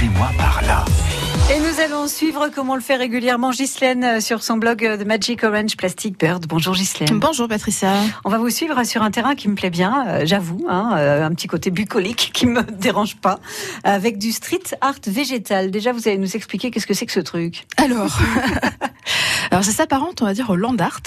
suivez-moi par là. Et nous allons suivre, comme on le fait régulièrement, Ghislaine euh, sur son blog de Magic Orange Plastic Bird. Bonjour Ghislaine. Bonjour Patricia. On va vous suivre sur un terrain qui me plaît bien, euh, j'avoue, hein, euh, un petit côté bucolique qui me dérange pas, avec du street art végétal. Déjà, vous allez nous expliquer qu'est-ce que c'est que ce truc Alors, alors ça s'apparente, on va dire, au land art,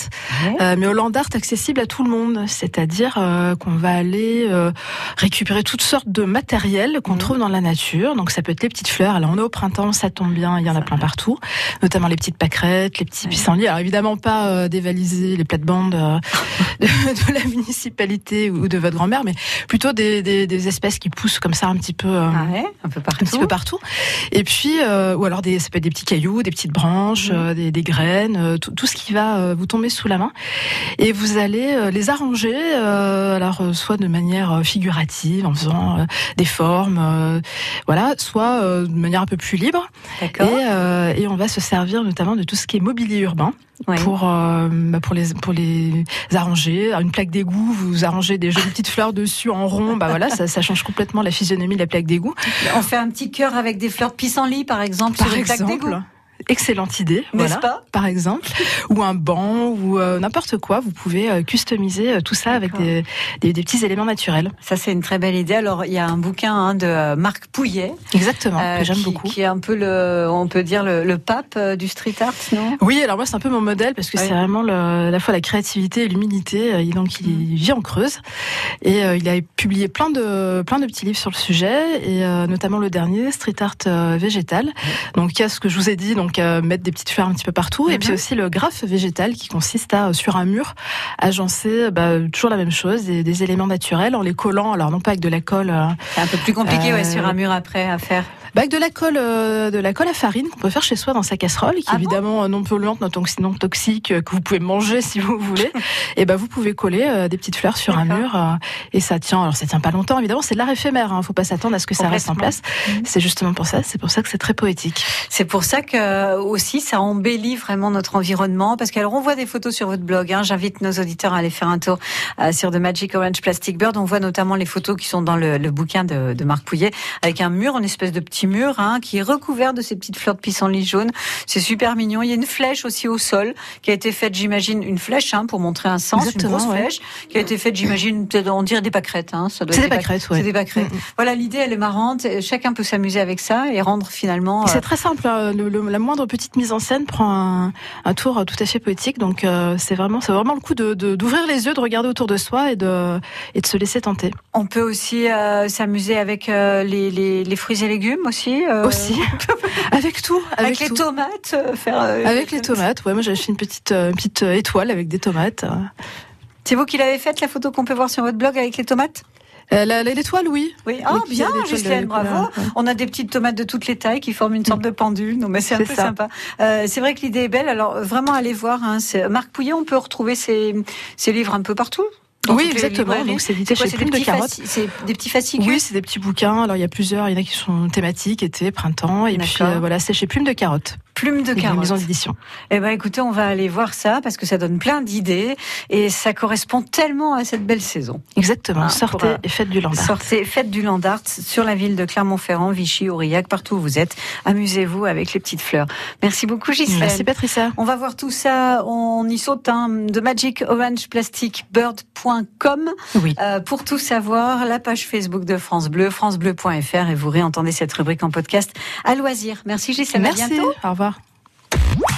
Ouais. mais au land art accessible à tout le monde. C'est-à-dire euh, qu'on va aller euh, récupérer toutes sortes de matériel qu'on Mhm. trouve dans la nature. Donc ça peut être les petites fleurs. Alors on est au printemps, ça tombe bien, il y en a plein partout, notamment les petites pâquerettes, les petits Ouais. pissenlits. Alors évidemment pas euh, dévaliser les plates-bandes euh, de, de la municipalité ou de votre grand-mère, mais plutôt des, des, des espèces qui poussent comme ça un petit peu. euh, Ah ouais, un peu partout. un petit peu partout. Et puis, euh, ou alors des, ça peut être des petits cailloux, des petites branches, Mhm. euh, des, des graines, euh, tout, tout ce qui va euh, vous tomber sous la main. Et vous allez euh, les arranger, euh, alors soit de manière figurative, en faisant euh, des formes, euh, voilà, soit euh, de manière un peu plus libre. Et, euh, on va se servir notamment de tout ce qui est mobilier urbain Ouais. pour euh, bah, pour les pour les arranger. Alors, une plaque d'égout, vous arrangez des jolies petites fleurs dessus en rond, bah voilà, ça, ça change complètement la physionomie de la plaque d'égout. On fait un petit cœur avec des fleurs de pissenlit, par exemple, Par sur une plaque exemple, d'égout. Excellente idée, N'est-ce voilà, pas? par exemple, ou un banc ou euh, n'importe quoi. Vous pouvez euh, customiser euh, tout ça avec des, des, des petits éléments naturels. Ça, c'est une très belle idée. Alors, il y a un bouquin hein, de Marc Pouillet, Exactement, que j'aime qui, beaucoup. qui est un peu le, on peut dire le, le pape du street art, non? Oui, alors moi c'est un peu mon modèle parce que c'est vraiment le, à la fois la créativité et l'humilité. Il- Donc il vit en Creuse et il a publié plein de plein de petits livres sur le sujet et notamment le dernier Street Art végétal. Donc il y a ce que je vous ai dit, donc euh, mettre des petites fleurs un petit peu partout et Mhm. puis aussi le graphe végétal qui consiste à euh, sur un mur agencer bah, toujours la même chose, des, des éléments naturels en les collant. Alors non pas avec de la colle. euh, C'est un peu plus compliqué, ouais, Euh, sur un mur après à faire. Bah, avec de la colle, euh, de la colle à farine qu'on peut faire chez soi dans sa casserole, qui Ah est bon évidemment euh, non polluante, non, toxi- non toxique, euh, que vous pouvez manger si vous voulez. et ben vous pouvez coller euh, des petites fleurs sur un mur euh, et ça tient. Alors ça tient pas longtemps, évidemment, c'est de l'art éphémère. Hein, faut pas s'attendre à ce que ça reste en place. Mhm. C'est justement pour ça. C'est pour ça que c'est très poétique. C'est pour ça que aussi ça embellit vraiment notre environnement parce qu'alors on voit des photos sur votre blog. Hein, J'invite nos auditeurs à aller faire un tour euh, sur The Magic Orange Plastic Bird. On voit notamment les photos qui sont dans le, le bouquin de, de Marc Pouillet avec un mur, une espèce de petit mur hein, qui est recouvert de ces petites fleurs de pissenlit jaune. C'est super mignon. Il y a une flèche aussi au sol qui a été faite, j'imagine, une flèche hein, pour montrer un sens, Exactement, une grosse ouais. flèche qui a été faite, j'imagine, on dirait des pâquerettes. Hein, ça doit C'est des pâquerettes, ouais. C'est des pâquerettes. Mm, mm. Voilà, l'idée elle est marrante. Chacun peut s'amuser avec ça et rendre finalement. Et euh, C'est très simple. le- le- la moindre petite mise en scène prend un, un tour euh, tout à fait poétique. Donc euh, c'est vraiment, c'est vraiment le coup de de- d'ouvrir les yeux, de regarder autour de soi et de et de se laisser tenter. On peut aussi euh, s'amuser avec les, les, les fruits et légumes aussi. euh, Aussi, avec tout, Avec, avec, les tout. tomates, euh, faire. euh, Avec les tomates, ouais, moi j'ai acheté une petite, euh, une petite euh, étoile avec des tomates. C'est vous qui l'avez faite la photo qu'on peut voir sur votre blog avec les tomates? Euh, L'étoile, oui. Oui. Ah Oui, bien, couleur, bravo. ouais. On a des petites tomates de toutes les tailles qui forment une sorte de pendule. Non, mais c'est un peu ça. sympa. Euh, c'est vrai que l'idée est belle. Alors vraiment, allez voir. Hein, Marc Pouillet, on peut retrouver ses, ses livres un peu partout. Oui, exactement. Donc c'est édité C'est chez des Plume de petits Carotte. fasci- C'est des petits fascicules. Oui, c'est des petits bouquins. Alors il y a plusieurs, il y en a qui sont thématiques, été, printemps, et puis euh, voilà, c'est chez Plume de Carotte, Plume de carotte. maison d'édition. Eh ben, écoutez, on va aller voir ça parce que ça donne plein d'idées et ça correspond tellement à cette belle saison. Exactement. Ah, Sortez euh, et faites du land art. Sortez, faites du land art sur la ville de Clermont-Ferrand, Vichy, Aurillac, partout où vous êtes. Amusez-vous avec les petites fleurs. Merci beaucoup, Gisèle. Merci Patricia. On va voir tout ça, on y saute, hein, de magicorangeplasticbird.com Oui. euh, pour tout savoir, la page Facebook de France Bleu, francebleu.fr et vous réentendez cette rubrique en podcast à loisir. Merci Gisèle, à Merci. bientôt. Au revoir.